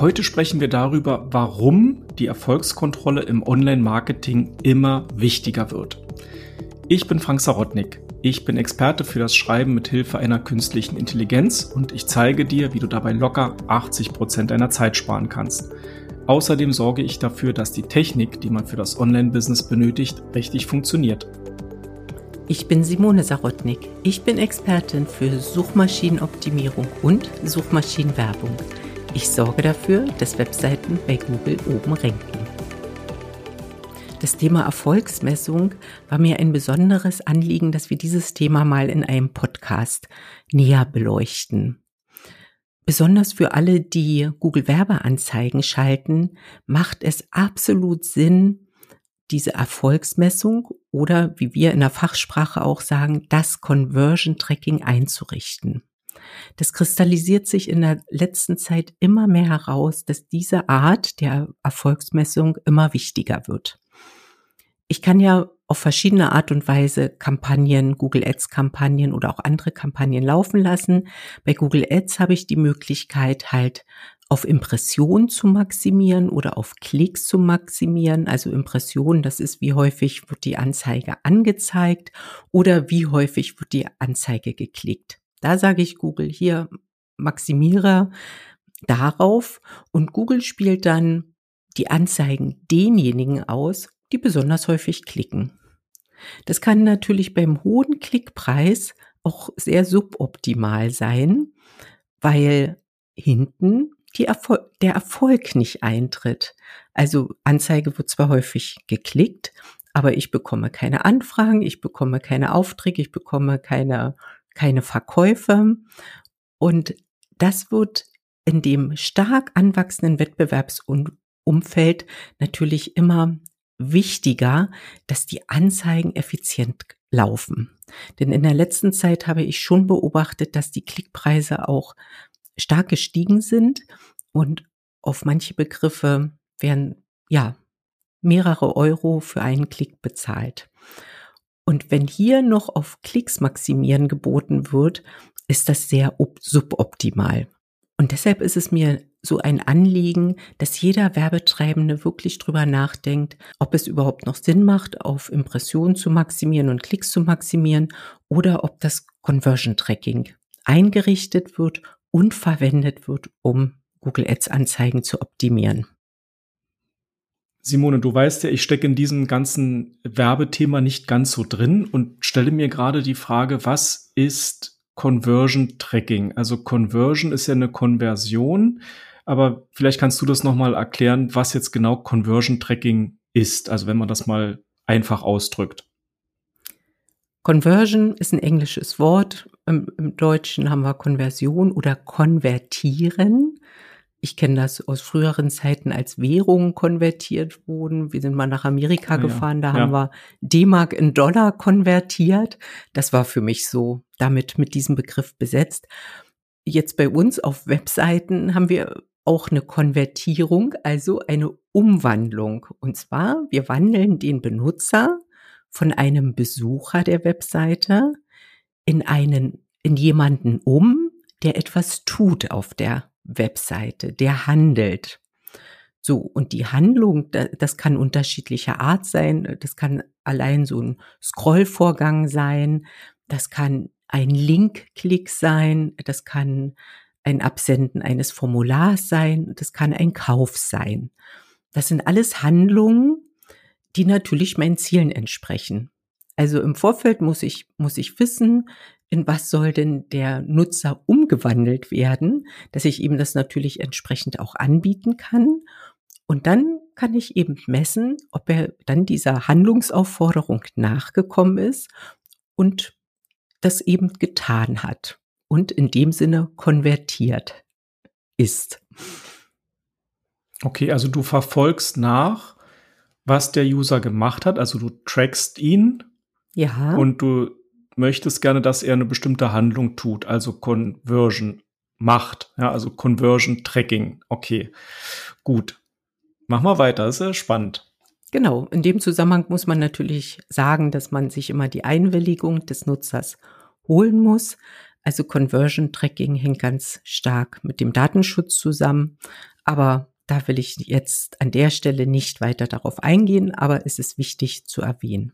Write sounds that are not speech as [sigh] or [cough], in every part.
Heute sprechen wir darüber, warum die Erfolgskontrolle im Online-Marketing immer wichtiger wird. Ich bin Frank Sarotnik. Ich bin Experte für das Schreiben mit Hilfe einer künstlichen Intelligenz und ich zeige dir, wie du dabei locker 80 Prozent deiner Zeit sparen kannst. Außerdem sorge ich dafür, dass die Technik, die man für das Online-Business benötigt, richtig funktioniert. Ich bin Simone Sarotnik. Ich bin Expertin für Suchmaschinenoptimierung und Suchmaschinenwerbung. Ich sorge dafür, dass Webseiten bei Google oben ranken. Das Thema Erfolgsmessung war mir ein besonderes Anliegen, dass wir dieses Thema mal in einem Podcast näher beleuchten. Besonders für alle, die Google Werbeanzeigen schalten, macht es absolut Sinn, diese Erfolgsmessung oder wie wir in der Fachsprache auch sagen, das Conversion Tracking einzurichten. Das kristallisiert sich in der letzten Zeit immer mehr heraus, dass diese Art der Erfolgsmessung immer wichtiger wird. Ich kann ja auf verschiedene Art und Weise Kampagnen, Google Ads Kampagnen oder auch andere Kampagnen laufen lassen. Bei Google Ads habe ich die Möglichkeit halt auf Impressionen zu maximieren oder auf Klicks zu maximieren. Also Impressionen, das ist wie häufig wird die Anzeige angezeigt oder wie häufig wird die Anzeige geklickt. Da sage ich Google hier, maximiere darauf und Google spielt dann die Anzeigen denjenigen aus, die besonders häufig klicken. Das kann natürlich beim hohen Klickpreis auch sehr suboptimal sein, weil hinten Erfol der Erfolg nicht eintritt. Also Anzeige wird zwar häufig geklickt, aber ich bekomme keine Anfragen, ich bekomme keine Aufträge, ich bekomme keine keine Verkäufe. Und das wird in dem stark anwachsenden Wettbewerbsumfeld natürlich immer wichtiger, dass die Anzeigen effizient laufen. Denn in der letzten Zeit habe ich schon beobachtet, dass die Klickpreise auch stark gestiegen sind und auf manche Begriffe werden ja mehrere Euro für einen Klick bezahlt. Und wenn hier noch auf Klicks maximieren geboten wird, ist das sehr suboptimal. Und deshalb ist es mir so ein Anliegen, dass jeder Werbetreibende wirklich drüber nachdenkt, ob es überhaupt noch Sinn macht, auf Impressionen zu maximieren und Klicks zu maximieren oder ob das Conversion Tracking eingerichtet wird und verwendet wird, um Google Ads Anzeigen zu optimieren. Simone, du weißt ja, ich stecke in diesem ganzen Werbethema nicht ganz so drin und stelle mir gerade die Frage, was ist Conversion Tracking? Also Conversion ist ja eine Konversion, aber vielleicht kannst du das nochmal erklären, was jetzt genau Conversion Tracking ist, also wenn man das mal einfach ausdrückt. Conversion ist ein englisches Wort. Im, Im, Deutschen haben wir Konversion oder konvertieren ich kenne das aus früheren Zeiten, als Währungen konvertiert wurden. Wir sind mal nach Amerika ah, gefahren, da ja. haben wir D-Mark in Dollar konvertiert. Das war für mich so damit mit diesem Begriff besetzt. Jetzt bei uns auf Webseiten haben wir auch eine Konvertierung, also eine Umwandlung. Und zwar, wir wandeln den Benutzer von einem Besucher der Webseite in einen, in jemanden um, der etwas tut auf der Webseite, der handelt. So, und die Handlung, das kann unterschiedlicher Art sein. Das kann allein so ein Scrollvorgang sein. Das kann ein Linkklick sein. Das kann ein Absenden eines Formulars sein. Das kann ein Kauf sein. Das sind alles Handlungen, die natürlich meinen Zielen entsprechen. Also im Vorfeld muss ich, muss ich wissen, in was soll denn der Nutzer umgewandelt werden, dass ich ihm das natürlich entsprechend auch anbieten kann. Und dann kann ich eben messen, ob er dann dieser Handlungsaufforderung nachgekommen ist und das eben getan hat und in dem Sinne konvertiert ist. Okay, also du verfolgst nach, was der User gemacht hat, also du trackst ihn. Ja. Und du möchtest gerne, dass er eine bestimmte Handlung tut, also Conversion macht, ja, also Conversion Tracking. Okay, gut. Mach mal weiter, das ist ja spannend. Genau, in dem Zusammenhang muss man natürlich sagen, dass man sich immer die Einwilligung des Nutzers holen muss. Also Conversion Tracking hängt ganz stark mit dem Datenschutz zusammen. Aber da will ich jetzt an der Stelle nicht weiter darauf eingehen, aber es ist wichtig zu erwähnen.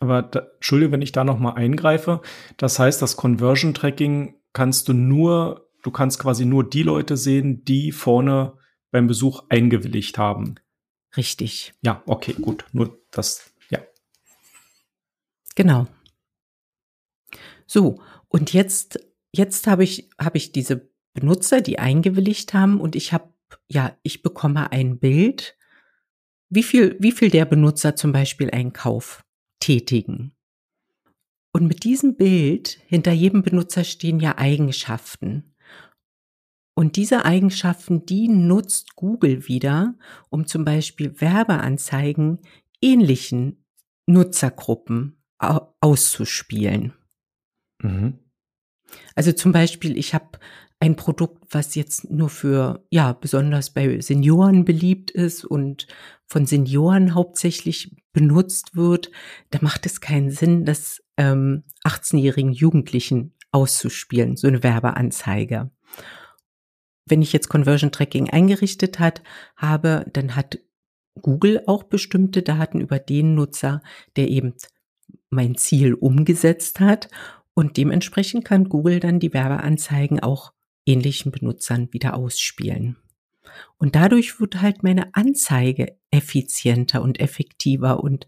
Aber da, Entschuldige, wenn ich da noch mal eingreife. Das heißt, das Conversion Tracking kannst du nur, du kannst quasi nur die Leute sehen, die vorne beim Besuch eingewilligt haben. Richtig. Ja, okay, gut. Nur das, ja. Genau. So, und jetzt, jetzt habe ich, habe ich diese Benutzer, die eingewilligt haben und ich habe, ja, ich bekomme ein Bild, wie viel, wie viel der Benutzer zum Beispiel einen Kauf tätigen. Und mit diesem Bild, hinter jedem Benutzer stehen ja Eigenschaften. Und diese Eigenschaften, die nutzt Google wieder, um zum Beispiel Werbeanzeigen ähnlichen Nutzergruppen auszuspielen. Mhm. Also zum Beispiel, ich habe ein Produkt, was jetzt nur für, ja, besonders bei Senioren beliebt ist und von Senioren hauptsächlich benutzt wird, da macht es keinen Sinn, das ähm, 18-jährigen Jugendlichen auszuspielen, so eine Werbeanzeige. Wenn ich jetzt Conversion Tracking eingerichtet hat, habe, dann hat Google auch bestimmte Daten über den Nutzer, der eben mein Ziel umgesetzt hat. Und dementsprechend kann Google dann die Werbeanzeigen auch ähnlichen Benutzern wieder ausspielen. Und dadurch wird halt meine Anzeige effizienter und effektiver und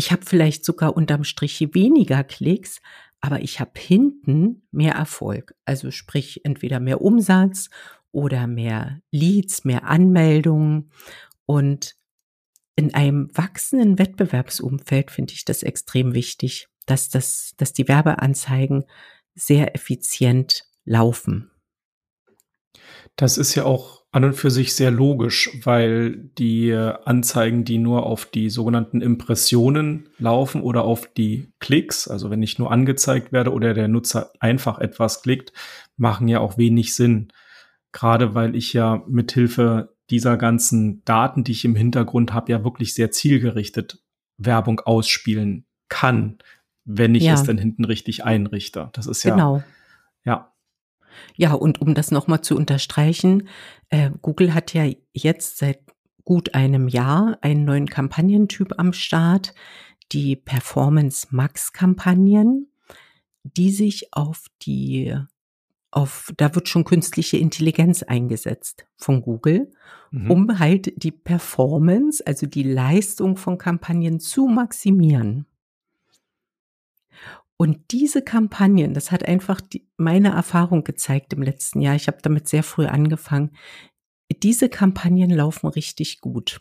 ich habe vielleicht sogar unterm Strich weniger Klicks, aber ich habe hinten mehr Erfolg. Also sprich entweder mehr Umsatz oder mehr Leads, mehr Anmeldungen. Und in einem wachsenden Wettbewerbsumfeld finde ich das extrem wichtig, dass das, dass die Werbeanzeigen sehr effizient laufen. Das ist ja auch an und für sich sehr logisch, weil die Anzeigen, die nur auf die sogenannten Impressionen laufen oder auf die Klicks, also wenn ich nur angezeigt werde oder der Nutzer einfach etwas klickt, machen ja auch wenig Sinn. Gerade weil ich ja mithilfe dieser ganzen Daten, die ich im Hintergrund habe, ja wirklich sehr zielgerichtet Werbung ausspielen kann, wenn ich ja. es dann hinten richtig einrichte. Das ist ja genau. ja ja, und um das nochmal zu unterstreichen, äh, Google hat ja jetzt seit gut einem Jahr einen neuen Kampagnentyp am Start, die Performance Max Kampagnen, die sich auf die auf, da wird schon künstliche Intelligenz eingesetzt von Google, mhm. um halt die Performance, also die Leistung von Kampagnen zu maximieren. Und diese Kampagnen, das hat einfach die, meine Erfahrung gezeigt im letzten Jahr. Ich habe damit sehr früh angefangen. Diese Kampagnen laufen richtig gut.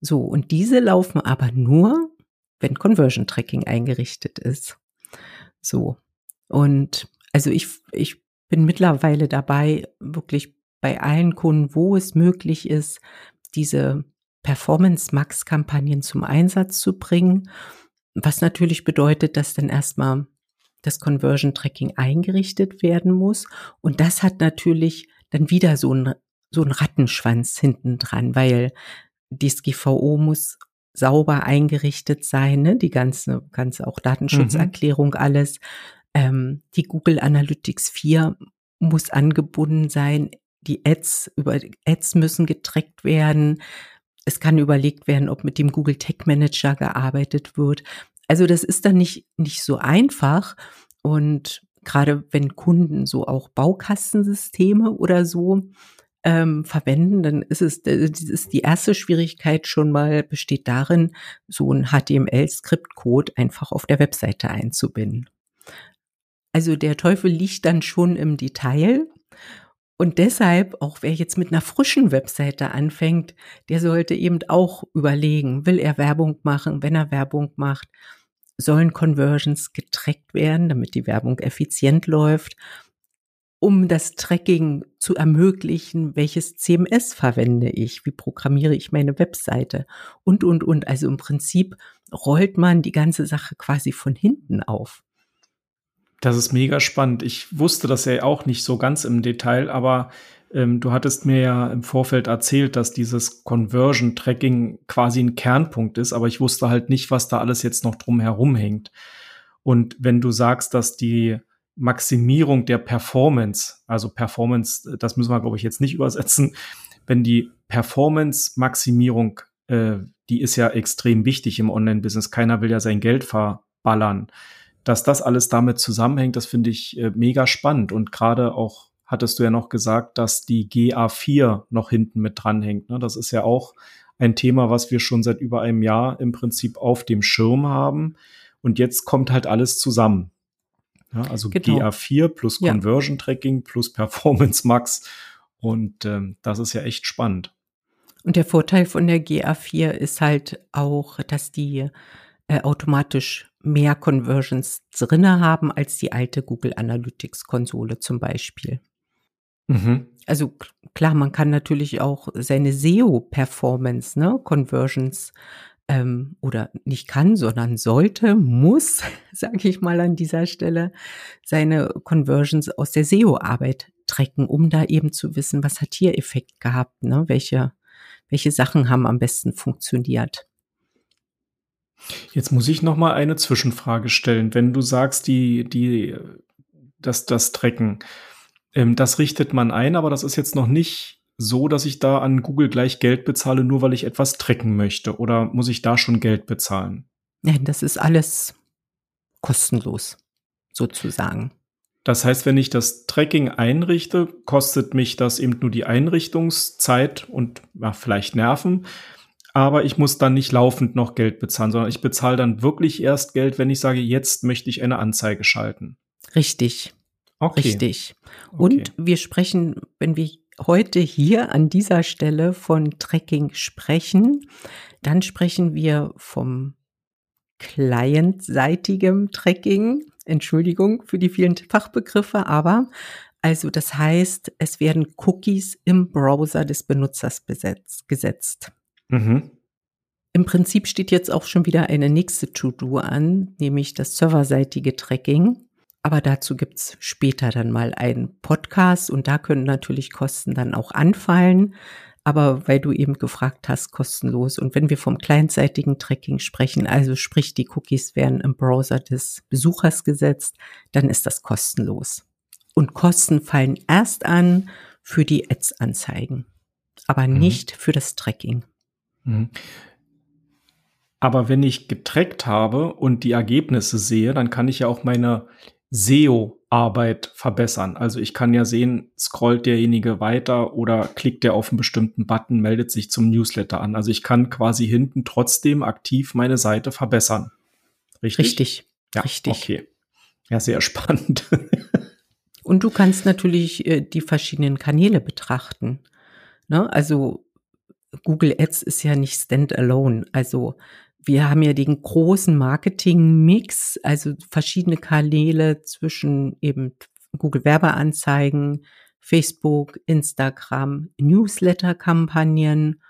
So, und diese laufen aber nur, wenn Conversion Tracking eingerichtet ist. So. Und also ich, ich bin mittlerweile dabei, wirklich bei allen Kunden, wo es möglich ist, diese Performance Max Kampagnen zum Einsatz zu bringen was natürlich bedeutet, dass dann erstmal das Conversion Tracking eingerichtet werden muss. Und das hat natürlich dann wieder so ein, so ein Rattenschwanz hinten dran, weil DSGVO muss sauber eingerichtet sein, ne? die ganze, ganze auch Datenschutzerklärung, mhm. alles. Ähm, die Google Analytics 4 muss angebunden sein. Die Ads, über Ads müssen getrackt werden es kann überlegt werden, ob mit dem Google Tech Manager gearbeitet wird. Also das ist dann nicht, nicht so einfach. Und gerade wenn Kunden so auch Baukastensysteme oder so ähm, verwenden, dann ist es äh, ist die erste Schwierigkeit schon mal besteht darin, so ein HTML-Skriptcode einfach auf der Webseite einzubinden. Also der Teufel liegt dann schon im Detail und deshalb, auch wer jetzt mit einer frischen Webseite anfängt, der sollte eben auch überlegen, will er Werbung machen? Wenn er Werbung macht, sollen Conversions getrackt werden, damit die Werbung effizient läuft, um das Tracking zu ermöglichen, welches CMS verwende ich, wie programmiere ich meine Webseite und, und, und. Also im Prinzip rollt man die ganze Sache quasi von hinten auf. Das ist mega spannend. Ich wusste das ja auch nicht so ganz im Detail, aber ähm, du hattest mir ja im Vorfeld erzählt, dass dieses Conversion Tracking quasi ein Kernpunkt ist, aber ich wusste halt nicht, was da alles jetzt noch drum herum hängt. Und wenn du sagst, dass die Maximierung der Performance, also Performance, das müssen wir, glaube ich, jetzt nicht [laughs] übersetzen, wenn die Performance-Maximierung, äh, die ist ja extrem wichtig im Online-Business. Keiner will ja sein Geld verballern. Dass das alles damit zusammenhängt, das finde ich äh, mega spannend. Und gerade auch hattest du ja noch gesagt, dass die GA4 noch hinten mit dranhängt. Ne? Das ist ja auch ein Thema, was wir schon seit über einem Jahr im Prinzip auf dem Schirm haben. Und jetzt kommt halt alles zusammen. Ja, also genau. GA4 plus Conversion Tracking plus Performance [laughs] Max. Und ähm, das ist ja echt spannend. Und der Vorteil von der GA4 ist halt auch, dass die äh, automatisch mehr Conversions drinne haben als die alte Google Analytics Konsole zum Beispiel. Mhm. Also klar, man kann natürlich auch seine SEO-Performance, ne, Conversions ähm, oder nicht kann, sondern sollte, muss, [laughs] sage ich mal an dieser Stelle, seine Conversions aus der SEO-Arbeit tracken, um da eben zu wissen, was hat hier Effekt gehabt, ne? welche, welche Sachen haben am besten funktioniert. Jetzt muss ich noch mal eine Zwischenfrage stellen. Wenn du sagst, die, die, das, das Tracken, ähm, das richtet man ein, aber das ist jetzt noch nicht so, dass ich da an Google gleich Geld bezahle, nur weil ich etwas tracken möchte? Oder muss ich da schon Geld bezahlen? Nein, das ist alles kostenlos, sozusagen. Das heißt, wenn ich das Tracking einrichte, kostet mich das eben nur die Einrichtungszeit und ja, vielleicht Nerven. Aber ich muss dann nicht laufend noch Geld bezahlen, sondern ich bezahle dann wirklich erst Geld, wenn ich sage, jetzt möchte ich eine Anzeige schalten. Richtig. Okay. Richtig. Und okay. wir sprechen, wenn wir heute hier an dieser Stelle von Tracking sprechen, dann sprechen wir vom clientseitigem Tracking. Entschuldigung für die vielen Fachbegriffe, aber also das heißt, es werden Cookies im Browser des Benutzers besetzt, gesetzt. Mhm. Im Prinzip steht jetzt auch schon wieder eine nächste To-Do an, nämlich das serverseitige Tracking. Aber dazu gibt's später dann mal einen Podcast und da können natürlich Kosten dann auch anfallen. Aber weil du eben gefragt hast, kostenlos. Und wenn wir vom kleinseitigen Tracking sprechen, also sprich die Cookies werden im Browser des Besuchers gesetzt, dann ist das kostenlos. Und Kosten fallen erst an für die Ads-Anzeigen, aber mhm. nicht für das Tracking. Mhm. Aber wenn ich getrackt habe und die Ergebnisse sehe, dann kann ich ja auch meine SEO-Arbeit verbessern. Also ich kann ja sehen, scrollt derjenige weiter oder klickt er auf einen bestimmten Button, meldet sich zum Newsletter an. Also ich kann quasi hinten trotzdem aktiv meine Seite verbessern. Richtig? Richtig. Ja, richtig. Okay. Ja, sehr spannend. [laughs] Und du kannst natürlich äh, die verschiedenen Kanäle betrachten. Ne? Also Google Ads ist ja nicht standalone. Also wir haben ja den großen Marketing-Mix, also verschiedene Kanäle zwischen eben Google Werbeanzeigen, Facebook, Instagram, Newsletter-Kampagnen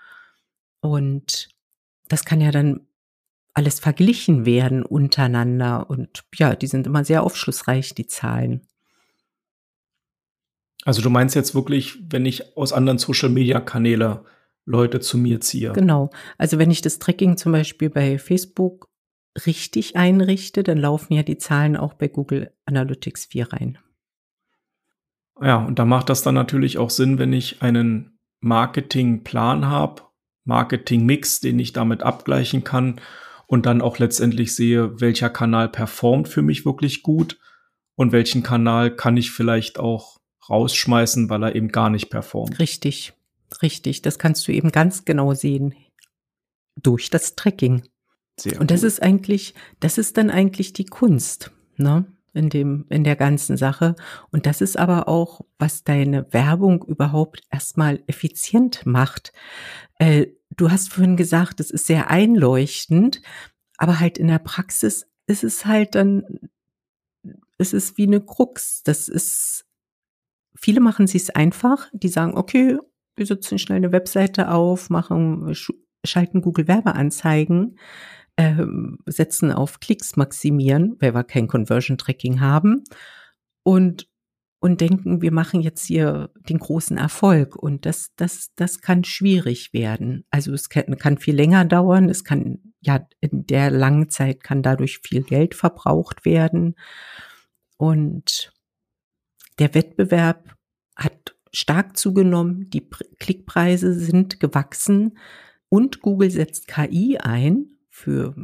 und das kann ja dann alles verglichen werden untereinander und ja, die sind immer sehr aufschlussreich, die Zahlen. Also du meinst jetzt wirklich, wenn ich aus anderen Social-Media-Kanäle Leute zu mir ziehe. Genau. Also wenn ich das Tracking zum Beispiel bei Facebook richtig einrichte, dann laufen ja die Zahlen auch bei Google Analytics 4 rein. Ja, und da macht das dann natürlich auch Sinn, wenn ich einen Marketingplan habe, Marketingmix, den ich damit abgleichen kann und dann auch letztendlich sehe, welcher Kanal performt für mich wirklich gut und welchen Kanal kann ich vielleicht auch rausschmeißen, weil er eben gar nicht performt. Richtig. Richtig, das kannst du eben ganz genau sehen durch das Tracking. Sehr und das gut. ist eigentlich, das ist dann eigentlich die Kunst, ne? In dem, in der ganzen Sache. Und das ist aber auch, was deine Werbung überhaupt erstmal effizient macht. Äh, du hast vorhin gesagt, es ist sehr einleuchtend, aber halt in der Praxis ist es halt dann, es ist wie eine Krux. Das ist, viele machen es einfach. Die sagen, okay, wir setzen schnell eine Webseite auf, machen, schalten Google Werbeanzeigen, äh, setzen auf Klicks maximieren, weil wir kein Conversion Tracking haben und und denken, wir machen jetzt hier den großen Erfolg. Und das, das, das kann schwierig werden. Also es kann, kann viel länger dauern. Es kann, ja, in der langen Zeit kann dadurch viel Geld verbraucht werden. Und der Wettbewerb stark zugenommen, die Klickpreise sind gewachsen und Google setzt KI ein für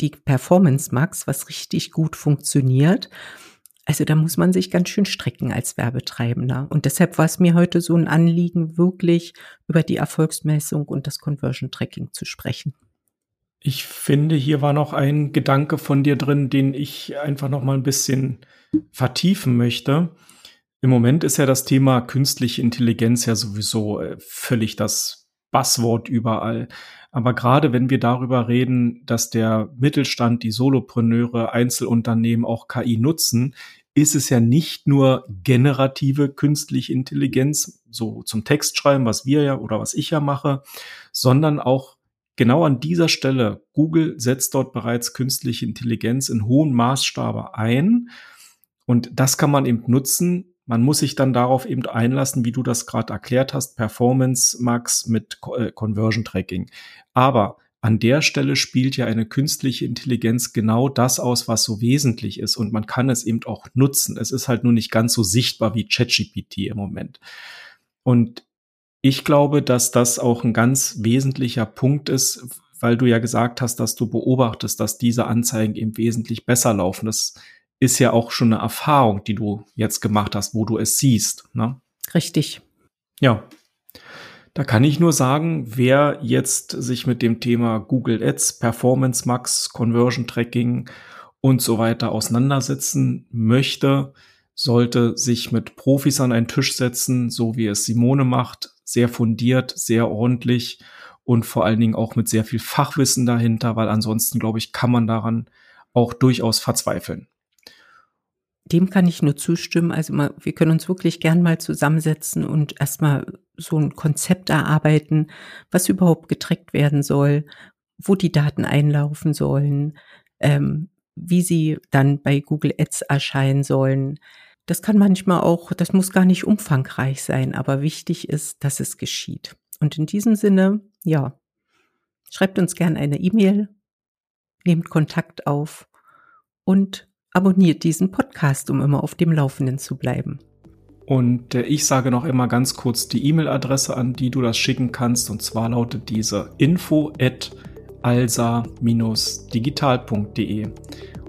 die Performance Max, was richtig gut funktioniert. Also da muss man sich ganz schön strecken als Werbetreibender. Und deshalb war es mir heute so ein Anliegen, wirklich über die Erfolgsmessung und das Conversion Tracking zu sprechen. Ich finde, hier war noch ein Gedanke von dir drin, den ich einfach noch mal ein bisschen vertiefen möchte. Im Moment ist ja das Thema künstliche Intelligenz ja sowieso äh, völlig das Buzzword überall. Aber gerade wenn wir darüber reden, dass der Mittelstand, die Solopreneure, Einzelunternehmen auch KI nutzen, ist es ja nicht nur generative künstliche Intelligenz, so zum Textschreiben, was wir ja oder was ich ja mache, sondern auch genau an dieser Stelle, Google setzt dort bereits künstliche Intelligenz in hohem Maßstabe ein. Und das kann man eben nutzen, man muss sich dann darauf eben einlassen, wie du das gerade erklärt hast, Performance Max mit äh, Conversion Tracking. Aber an der Stelle spielt ja eine künstliche Intelligenz genau das aus, was so wesentlich ist. Und man kann es eben auch nutzen. Es ist halt nur nicht ganz so sichtbar wie ChatGPT im Moment. Und ich glaube, dass das auch ein ganz wesentlicher Punkt ist, weil du ja gesagt hast, dass du beobachtest, dass diese Anzeigen eben wesentlich besser laufen. Das ist ja auch schon eine Erfahrung, die du jetzt gemacht hast, wo du es siehst. Ne? Richtig. Ja. Da kann ich nur sagen, wer jetzt sich mit dem Thema Google Ads, Performance Max, Conversion Tracking und so weiter auseinandersetzen möchte, sollte sich mit Profis an einen Tisch setzen, so wie es Simone macht, sehr fundiert, sehr ordentlich und vor allen Dingen auch mit sehr viel Fachwissen dahinter, weil ansonsten, glaube ich, kann man daran auch durchaus verzweifeln dem kann ich nur zustimmen. Also wir können uns wirklich gern mal zusammensetzen und erstmal so ein Konzept erarbeiten, was überhaupt getrackt werden soll, wo die Daten einlaufen sollen, ähm, wie sie dann bei Google Ads erscheinen sollen. Das kann manchmal auch, das muss gar nicht umfangreich sein, aber wichtig ist, dass es geschieht. Und in diesem Sinne, ja, schreibt uns gern eine E-Mail, nehmt Kontakt auf und abonniert diesen Podcast, um immer auf dem Laufenden zu bleiben. Und äh, ich sage noch immer ganz kurz die E-Mail-Adresse, an die du das schicken kannst. Und zwar lautet diese info at alsa-digital.de.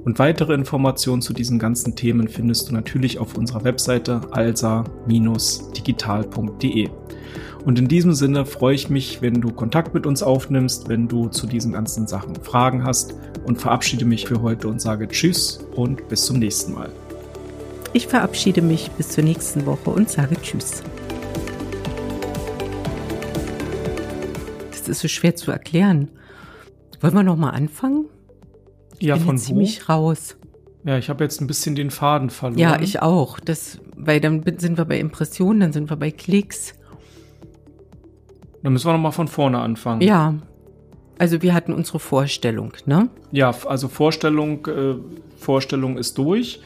Und weitere Informationen zu diesen ganzen Themen findest du natürlich auf unserer Webseite alsa-digital.de. Und in diesem Sinne freue ich mich, wenn du Kontakt mit uns aufnimmst, wenn du zu diesen ganzen Sachen Fragen hast und verabschiede mich für heute und sage Tschüss und bis zum nächsten Mal. Ich verabschiede mich bis zur nächsten Woche und sage Tschüss. Das ist so schwer zu erklären. Wollen wir noch mal anfangen? Ja, von wo? ziemlich raus. Ja, ich habe jetzt ein bisschen den Faden verloren. Ja, ich auch. Das, weil dann sind wir bei Impressionen, dann sind wir bei Klicks. Dann müssen wir nochmal von vorne anfangen. Ja. Also wir hatten unsere Vorstellung, ne? Ja, also Vorstellung, äh, Vorstellung ist durch.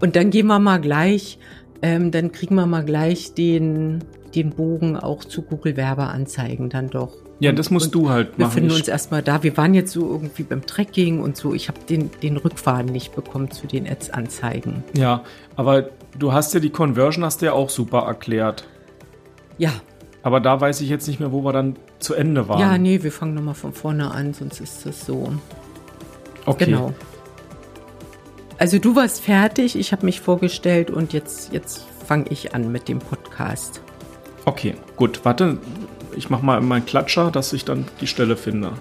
Und dann gehen wir mal gleich, ähm, dann kriegen wir mal gleich den, den Bogen auch zu Google Werbeanzeigen dann doch. Ja, das musst und du halt machen. Wir finden uns erstmal da. Wir waren jetzt so irgendwie beim Tracking und so. Ich habe den, den Rückfaden nicht bekommen zu den Ads-Anzeigen. Ja, aber du hast ja die Conversion, hast du ja auch super erklärt. Ja, aber da weiß ich jetzt nicht mehr, wo wir dann zu Ende waren. Ja, nee, wir fangen nochmal von vorne an, sonst ist das so. Okay. Genau. Also du warst fertig, ich habe mich vorgestellt und jetzt, jetzt fange ich an mit dem Podcast. Okay, gut. Warte, ich mache mal meinen Klatscher, dass ich dann die Stelle finde.